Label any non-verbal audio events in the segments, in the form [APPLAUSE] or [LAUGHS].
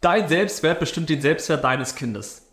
Dein Selbstwert bestimmt den Selbstwert deines Kindes.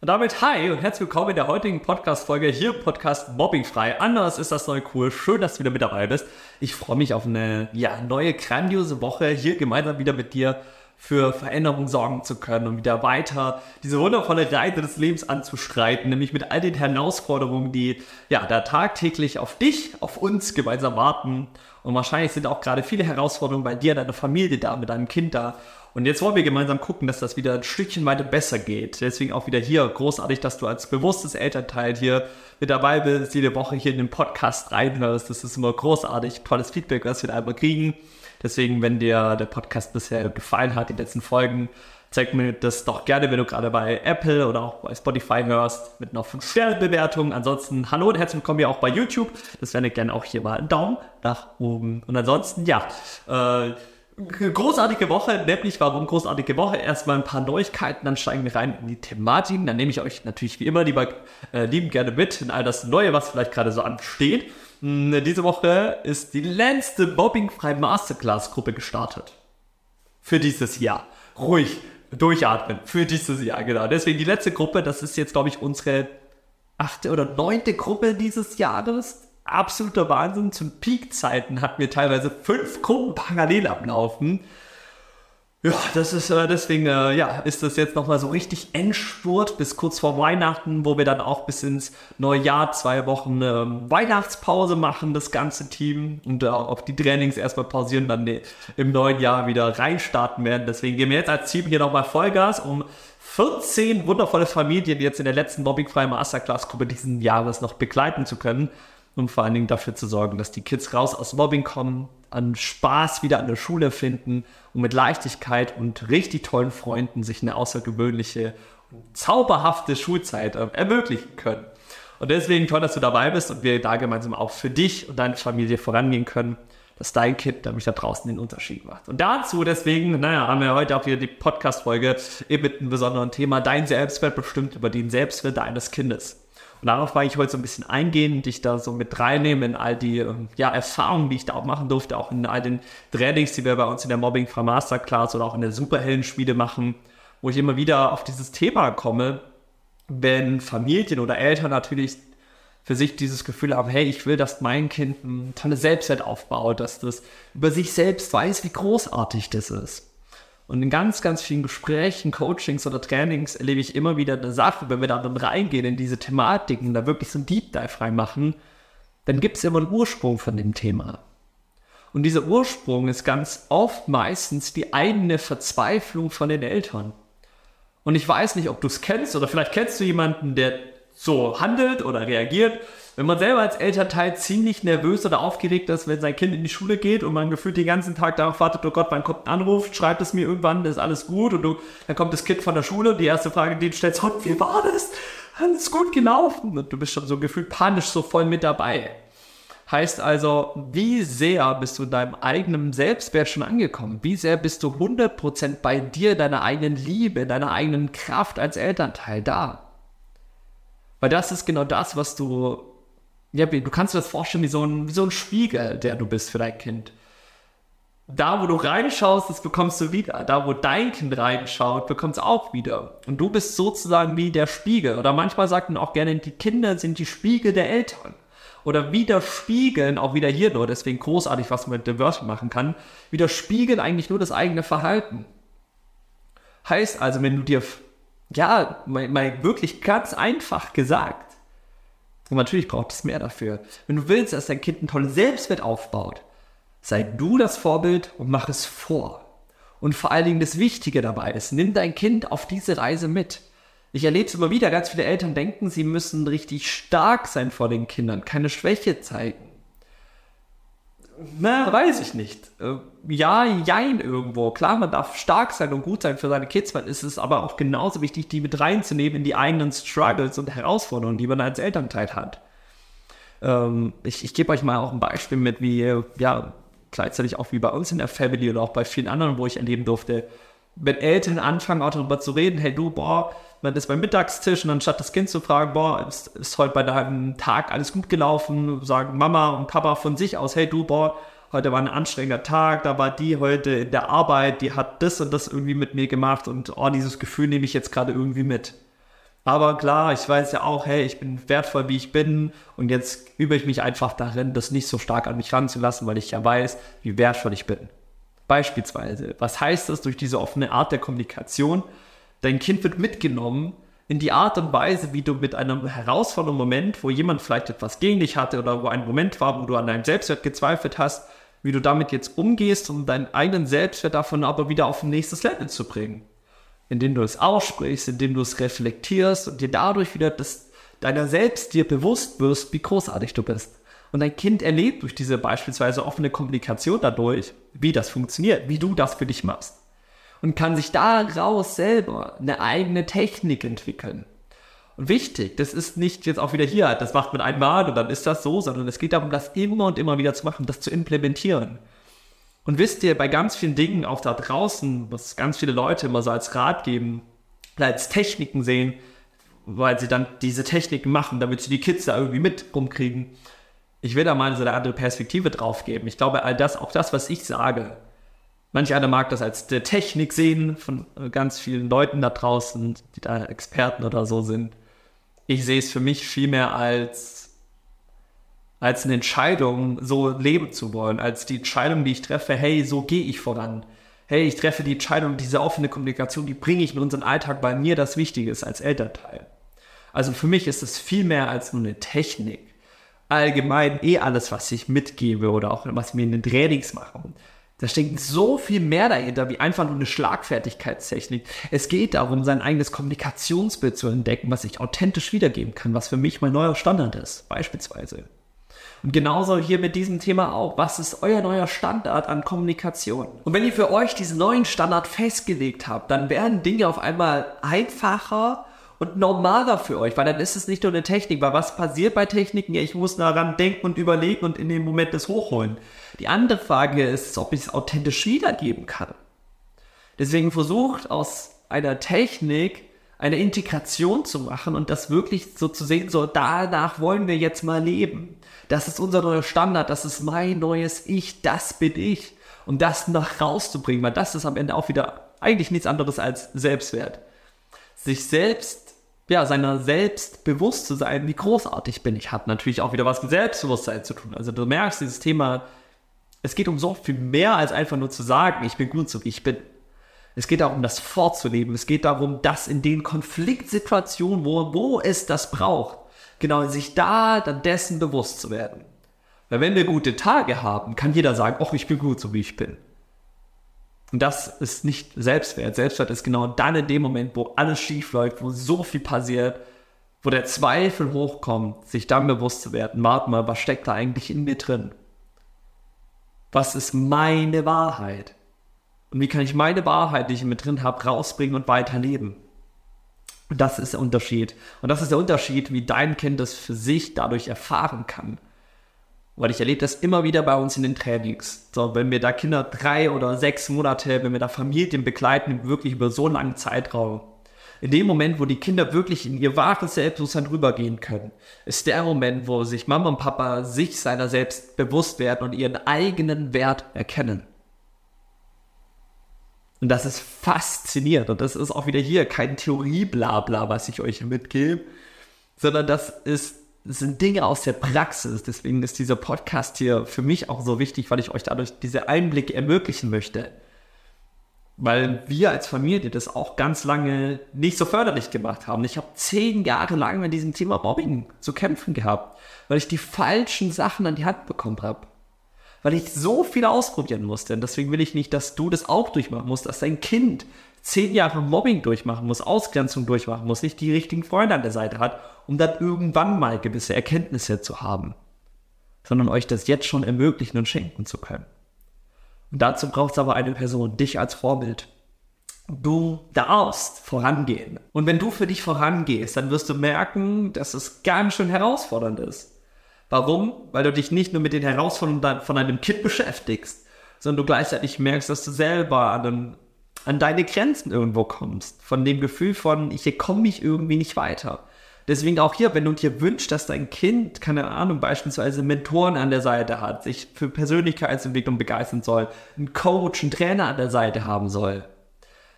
Und damit hi und herzlich willkommen in der heutigen Podcast-Folge hier im Podcast Mobbingfrei. Anders ist das neue cool. Schön, dass du wieder mit dabei bist. Ich freue mich auf eine ja, neue, grandiose Woche hier gemeinsam wieder mit dir für Veränderung sorgen zu können und wieder weiter diese wundervolle Reise des Lebens anzustreiten, nämlich mit all den Herausforderungen, die ja da tagtäglich auf dich, auf uns gemeinsam warten. Und wahrscheinlich sind auch gerade viele Herausforderungen bei dir, deiner Familie da, mit deinem Kind da. Und jetzt wollen wir gemeinsam gucken, dass das wieder ein Stückchen weiter besser geht. Deswegen auch wieder hier großartig, dass du als bewusstes Elternteil hier mit dabei bist, jede Woche hier in den Podcast reinhörst. Das ist immer großartig, tolles Feedback, was wir da immer kriegen. Deswegen, wenn dir der Podcast bisher gefallen hat, die letzten Folgen, zeig mir das doch gerne, wenn du gerade bei Apple oder auch bei Spotify hörst, mit einer 5-Sterne-Bewertung. Ansonsten, hallo und herzlich willkommen hier auch bei YouTube. Das wäre gerne auch hier mal einen Daumen nach oben. Und ansonsten, ja, äh, großartige Woche, nämlich warum großartige Woche? Erstmal ein paar Neuigkeiten, dann steigen wir rein in die Thematik. Dann nehme ich euch natürlich wie immer lieber äh, lieben gerne mit in all das Neue, was vielleicht gerade so ansteht. Hm, diese Woche ist die letzte Mobbingfrei Masterclass Gruppe gestartet. Für dieses Jahr. Ruhig, durchatmen. Für dieses Jahr, genau. Deswegen die letzte Gruppe, das ist jetzt, glaube ich, unsere achte oder neunte Gruppe dieses Jahres. Absoluter Wahnsinn. Zum Peakzeiten hatten wir teilweise fünf Gruppen parallel ablaufen. Ja, das ist äh, deswegen, äh, ja, ist das jetzt nochmal so richtig Endspurt bis kurz vor Weihnachten, wo wir dann auch bis ins neue Jahr zwei Wochen ähm, Weihnachtspause machen, das ganze Team und äh, auf die Trainings erstmal pausieren, dann im neuen Jahr wieder reinstarten werden. Deswegen gehen wir jetzt als Team hier nochmal Vollgas, um 14 wundervolle Familien jetzt in der letzten Mobbingfreien Masterclass-Gruppe diesen Jahres noch begleiten zu können und vor allen Dingen dafür zu sorgen, dass die Kids raus aus Mobbing kommen, an Spaß wieder an der Schule finden und mit Leichtigkeit und richtig tollen Freunden sich eine außergewöhnliche zauberhafte Schulzeit äh, ermöglichen können. Und deswegen toll, dass du dabei bist und wir da gemeinsam auch für dich und deine Familie vorangehen können, dass dein Kind nämlich da draußen den Unterschied macht. Und dazu deswegen, naja, haben wir heute auch wieder die Podcast-Folge eben mit einem besonderen Thema, dein Selbstwert bestimmt über den Selbstwert deines Kindes. Und darauf war ich heute so ein bisschen eingehen, dich da so mit reinnehmen in all die ähm, ja, Erfahrungen, die ich da auch machen durfte, auch in all den Trainings, die wir bei uns in der Mobbing Free Masterclass oder auch in der Superheldenspiele machen, wo ich immer wieder auf dieses Thema komme, wenn Familien oder Eltern natürlich für sich dieses Gefühl haben, hey, ich will, dass mein Kind ein tolles Selbstwert aufbaut, dass das über sich selbst weiß, wie großartig das ist. Und in ganz, ganz vielen Gesprächen, Coachings oder Trainings erlebe ich immer wieder eine Sache, wenn wir da dann reingehen in diese Thematiken, da wirklich so ein Deep Dive reinmachen, dann gibt es immer einen Ursprung von dem Thema. Und dieser Ursprung ist ganz oft meistens die eigene Verzweiflung von den Eltern. Und ich weiß nicht, ob du es kennst oder vielleicht kennst du jemanden, der so handelt oder reagiert wenn man selber als Elternteil ziemlich nervös oder aufgeregt ist, wenn sein Kind in die Schule geht und man gefühlt den ganzen Tag darauf wartet, oh Gott, wann kommt ein Anruf, schreibt es mir irgendwann, ist alles gut und du, dann kommt das Kind von der Schule und die erste Frage, die du stellst, oh, wie war das? Alles gut gelaufen und du bist schon so gefühlt panisch so voll mit dabei. Heißt also, wie sehr bist du in deinem eigenen Selbstwert schon angekommen? Wie sehr bist du 100% bei dir, deiner eigenen Liebe, deiner eigenen Kraft als Elternteil da? Weil das ist genau das, was du ja, du kannst dir das vorstellen wie so, ein, wie so ein Spiegel, der du bist für dein Kind. Da, wo du reinschaust, das bekommst du wieder. Da, wo dein Kind reinschaut, bekommst du auch wieder. Und du bist sozusagen wie der Spiegel. Oder manchmal sagt man auch gerne, die Kinder sind die Spiegel der Eltern. Oder widerspiegeln, auch wieder hier nur, deswegen großartig, was man mit Wörtern machen kann, widerspiegeln eigentlich nur das eigene Verhalten. Heißt also, wenn du dir, ja, mal, mal wirklich ganz einfach gesagt, und natürlich braucht es mehr dafür. Wenn du willst, dass dein Kind ein tolles Selbstwert aufbaut, sei du das Vorbild und mach es vor. Und vor allen Dingen das Wichtige dabei ist, nimm dein Kind auf diese Reise mit. Ich erlebe es immer wieder, ganz viele Eltern denken, sie müssen richtig stark sein vor den Kindern, keine Schwäche zeigen na, weiß ich nicht. Äh, ja, jein irgendwo. Klar, man darf stark sein und gut sein für seine Kids, es ist aber auch genauso wichtig, die mit reinzunehmen in die eigenen Struggles und Herausforderungen, die man als Elternteil hat. Ähm, ich ich gebe euch mal auch ein Beispiel mit, wie, ja, gleichzeitig auch wie bei uns in der Family oder auch bei vielen anderen, wo ich erleben durfte, wenn Eltern anfangen auch darüber zu reden, hey du, boah, man ist beim Mittagstisch und anstatt das Kind zu fragen, boah, ist, ist heute bei deinem Tag alles gut gelaufen, sagen Mama und Papa von sich aus, hey du, boah, heute war ein anstrengender Tag, da war die heute in der Arbeit, die hat das und das irgendwie mit mir gemacht und oh, dieses Gefühl nehme ich jetzt gerade irgendwie mit. Aber klar, ich weiß ja auch, hey, ich bin wertvoll, wie ich bin und jetzt übe ich mich einfach darin, das nicht so stark an mich ranzulassen, weil ich ja weiß, wie wertvoll ich bin. Beispielsweise, was heißt das durch diese offene Art der Kommunikation? Dein Kind wird mitgenommen in die Art und Weise, wie du mit einem herausfordernden Moment, wo jemand vielleicht etwas gegen dich hatte oder wo ein Moment war, wo du an deinem Selbstwert gezweifelt hast, wie du damit jetzt umgehst, um deinen eigenen Selbstwert davon aber wieder auf ein nächstes Level zu bringen indem du es aussprichst, indem du es reflektierst und dir dadurch wieder das, deiner selbst dir bewusst wirst, wie großartig du bist. Und dein Kind erlebt durch diese beispielsweise offene Kommunikation dadurch, wie das funktioniert, wie du das für dich machst. Und kann sich daraus selber eine eigene Technik entwickeln. Und wichtig, das ist nicht jetzt auch wieder hier, das macht man einmal und dann ist das so, sondern es geht darum, das immer und immer wieder zu machen, das zu implementieren. Und wisst ihr, bei ganz vielen Dingen auch da draußen, was ganz viele Leute immer so als Rat geben, als Techniken sehen, weil sie dann diese Techniken machen, damit sie die Kids da irgendwie mit rumkriegen. Ich will da mal so eine andere Perspektive drauf geben. Ich glaube, all das, auch das, was ich sage, manch einer mag das als der Technik sehen von ganz vielen Leuten da draußen, die da Experten oder so sind. Ich sehe es für mich vielmehr als als eine Entscheidung, so leben zu wollen, als die Entscheidung, die ich treffe, hey, so gehe ich voran. Hey, ich treffe die Entscheidung, diese offene Kommunikation, die bringe ich in unseren Alltag, weil mir das wichtig ist als Elternteil. Also für mich ist es viel mehr als nur eine Technik. Allgemein eh alles, was ich mitgebe oder auch was wir in den Trainings machen. Da steckt so viel mehr dahinter, wie einfach nur eine Schlagfertigkeitstechnik. Es geht darum, sein eigenes Kommunikationsbild zu entdecken, was ich authentisch wiedergeben kann, was für mich mein neuer Standard ist, beispielsweise. Und genauso hier mit diesem Thema auch. Was ist euer neuer Standard an Kommunikation? Und wenn ihr für euch diesen neuen Standard festgelegt habt, dann werden Dinge auf einmal einfacher und normaler für euch, weil dann ist es nicht nur eine Technik, weil was passiert bei Techniken? Ja, ich muss daran denken und überlegen und in dem Moment das hochholen. Die andere Frage ist, ob ich es authentisch wiedergeben kann. Deswegen versucht aus einer Technik eine Integration zu machen und das wirklich so zu sehen, so danach wollen wir jetzt mal leben. Das ist unser neuer Standard, das ist mein neues Ich, das bin ich. Und das nach rauszubringen, weil das ist am Ende auch wieder eigentlich nichts anderes als Selbstwert. Sich selbst, ja, seiner selbst bewusst zu sein, wie großartig bin ich, hat natürlich auch wieder was mit Selbstbewusstsein zu tun. Also du merkst, dieses Thema, es geht um so viel mehr als einfach nur zu sagen, ich bin gut so wie ich bin. Es geht darum, das vorzuleben. Es geht darum, dass in den Konfliktsituationen, wo, wo es das braucht, genau sich da dann dessen bewusst zu werden. Weil wenn wir gute Tage haben, kann jeder sagen, ach, ich bin gut, so wie ich bin. Und das ist nicht Selbstwert. Selbstwert ist genau dann in dem Moment, wo alles schief läuft, wo so viel passiert, wo der Zweifel hochkommt, sich dann bewusst zu werden, warte mal, was steckt da eigentlich in mir drin? Was ist meine Wahrheit? Und wie kann ich meine Wahrheit, die ich mit drin habe, rausbringen und weiterleben? Und das ist der Unterschied. Und das ist der Unterschied, wie dein Kind das für sich dadurch erfahren kann. Weil ich erlebe das immer wieder bei uns in den Trainings. So, wenn wir da Kinder drei oder sechs Monate, wenn wir da Familien begleiten, wirklich über so einen langen Zeitraum. In dem Moment, wo die Kinder wirklich in ihr wahres Selbstbewusstsein rübergehen können, ist der Moment, wo sich Mama und Papa sich seiner selbst bewusst werden und ihren eigenen Wert erkennen. Und das ist faszinierend. Und das ist auch wieder hier kein Theorie-Blabla, was ich euch mitgebe, sondern das ist, sind Dinge aus der Praxis. Deswegen ist dieser Podcast hier für mich auch so wichtig, weil ich euch dadurch diese Einblicke ermöglichen möchte. Weil wir als Familie das auch ganz lange nicht so förderlich gemacht haben. Ich habe zehn Jahre lang mit diesem Thema Mobbing zu kämpfen gehabt, weil ich die falschen Sachen an die Hand bekommen habe weil ich so viel ausprobieren musste. Und deswegen will ich nicht, dass du das auch durchmachen musst, dass dein Kind zehn Jahre Mobbing durchmachen muss, Ausgrenzung durchmachen muss, nicht die richtigen Freunde an der Seite hat, um dann irgendwann mal gewisse Erkenntnisse zu haben, sondern euch das jetzt schon ermöglichen und schenken zu können. Und dazu braucht es aber eine Person, dich als Vorbild. Du darfst vorangehen. Und wenn du für dich vorangehst, dann wirst du merken, dass es ganz schön herausfordernd ist. Warum? Weil du dich nicht nur mit den Herausforderungen von deinem Kind beschäftigst, sondern du gleichzeitig merkst, dass du selber an, an deine Grenzen irgendwo kommst. Von dem Gefühl von, hier komme ich irgendwie nicht weiter. Deswegen auch hier, wenn du dir wünschst, dass dein Kind, keine Ahnung, beispielsweise Mentoren an der Seite hat, sich für Persönlichkeitsentwicklung begeistern soll, einen Coach, einen Trainer an der Seite haben soll,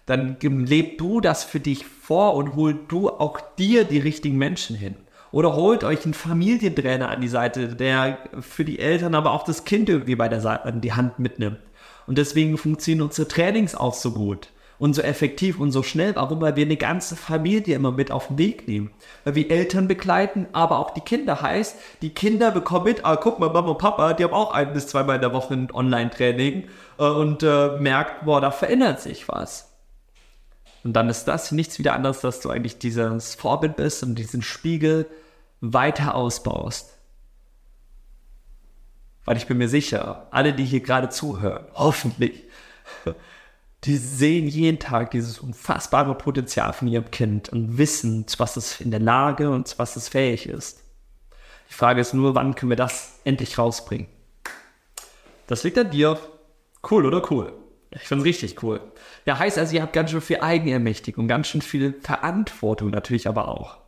dann leb du das für dich vor und hol du auch dir die richtigen Menschen hin. Oder holt euch einen Familientrainer an die Seite, der für die Eltern, aber auch das Kind irgendwie bei der Seite an die Hand mitnimmt. Und deswegen funktionieren unsere Trainings auch so gut und so effektiv und so schnell. Warum? Weil wir eine ganze Familie immer mit auf den Weg nehmen. Weil wir Eltern begleiten, aber auch die Kinder. Heißt, die Kinder bekommen mit, ah, guck mal, Mama und Papa, die haben auch ein bis zweimal in der Woche ein Online-Training äh, und äh, merkt, boah, da verändert sich was. Und dann ist das nichts wieder anderes, dass du eigentlich dieses Vorbild bist und diesen Spiegel weiter ausbaust. Weil ich bin mir sicher, alle, die hier gerade zuhören, [LAUGHS] hoffentlich, die sehen jeden Tag dieses unfassbare Potenzial von ihrem Kind und wissen, zu was es in der Lage und zu was es fähig ist. Die Frage ist nur, wann können wir das endlich rausbringen? Das liegt an dir. Cool oder cool? Ich finde es richtig cool. Ja, heißt also, ihr habt ganz schön viel Eigenermächtigung, ganz schön viel Verantwortung natürlich aber auch.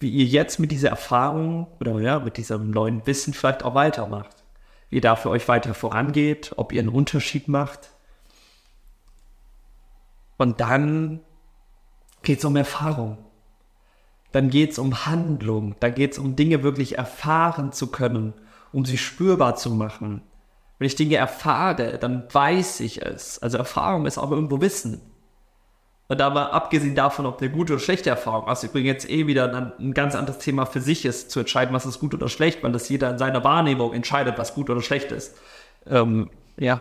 Wie ihr jetzt mit dieser Erfahrung oder ja, mit diesem neuen Wissen vielleicht auch weitermacht. Wie ihr da für euch weiter vorangeht, ob ihr einen Unterschied macht und dann geht es um Erfahrung. Dann geht es um Handlung. Dann geht es um Dinge wirklich erfahren zu können, um sie spürbar zu machen. Wenn ich Dinge erfahre, dann weiß ich es. Also Erfahrung ist auch irgendwo Wissen. Und aber abgesehen davon, ob eine gute oder schlechte Erfahrung, was übrigens jetzt eh wieder ein, ein, ganz anderes Thema für sich ist, zu entscheiden, was ist gut oder schlecht, weil das jeder in seiner Wahrnehmung entscheidet, was gut oder schlecht ist. Ähm, ja,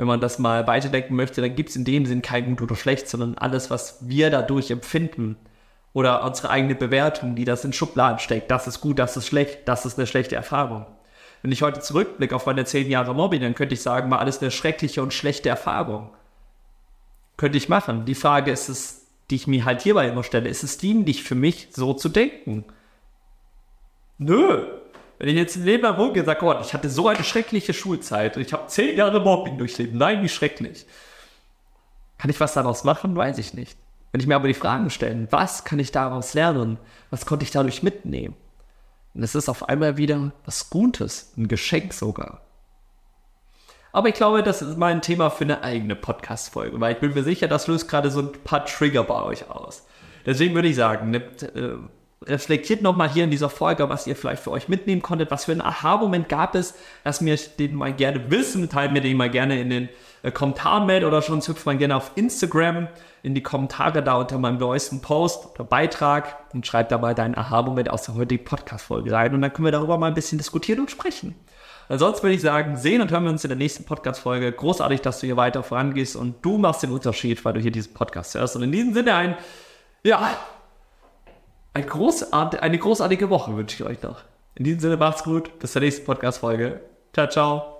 wenn man das mal weiterdenken möchte, dann gibt es in dem Sinn kein gut oder schlecht, sondern alles, was wir dadurch empfinden oder unsere eigene Bewertung, die das in Schubladen steckt, das ist gut, das ist schlecht, das ist eine schlechte Erfahrung. Wenn ich heute zurückblicke auf meine zehn Jahre Mobbing, dann könnte ich sagen, war alles eine schreckliche und schlechte Erfahrung. Könnte ich machen. Die Frage ist es, die ich mir halt hierbei immer stelle, ist es dienlich für mich, so zu denken? Nö, wenn ich jetzt lang rumgehe und sage, Gott, ich hatte so eine schreckliche Schulzeit und ich habe zehn Jahre Mobbing durchlebt. Nein, wie schrecklich. Kann ich was daraus machen? Weiß ich nicht. Wenn ich mir aber die Fragen stelle, was kann ich daraus lernen? Was konnte ich dadurch mitnehmen? Und es ist auf einmal wieder was Gutes, ein Geschenk sogar. Aber ich glaube, das ist mal ein Thema für eine eigene Podcast-Folge, weil ich bin mir sicher, das löst gerade so ein paar Trigger bei euch aus. Deswegen würde ich sagen, nimmt, äh, reflektiert nochmal hier in dieser Folge, was ihr vielleicht für euch mitnehmen konntet, was für einen Aha-Moment gab es, dass mir den mal gerne wissen, teilt mir den mal gerne in den äh, Kommentaren mit oder schon hüpft mal gerne auf Instagram in die Kommentare da unter meinem neuesten Post oder Beitrag und schreibt dabei deinen Aha-Moment aus der heutigen Podcast-Folge rein und dann können wir darüber mal ein bisschen diskutieren und sprechen. Ansonsten würde ich sagen, sehen und hören wir uns in der nächsten Podcast-Folge. Großartig, dass du hier weiter vorangehst und du machst den Unterschied, weil du hier diesen Podcast hörst. Und in diesem Sinne ein, ja, ein großart eine großartige Woche wünsche ich euch noch. In diesem Sinne macht's gut. Bis zur nächsten Podcast-Folge. Ciao, ciao.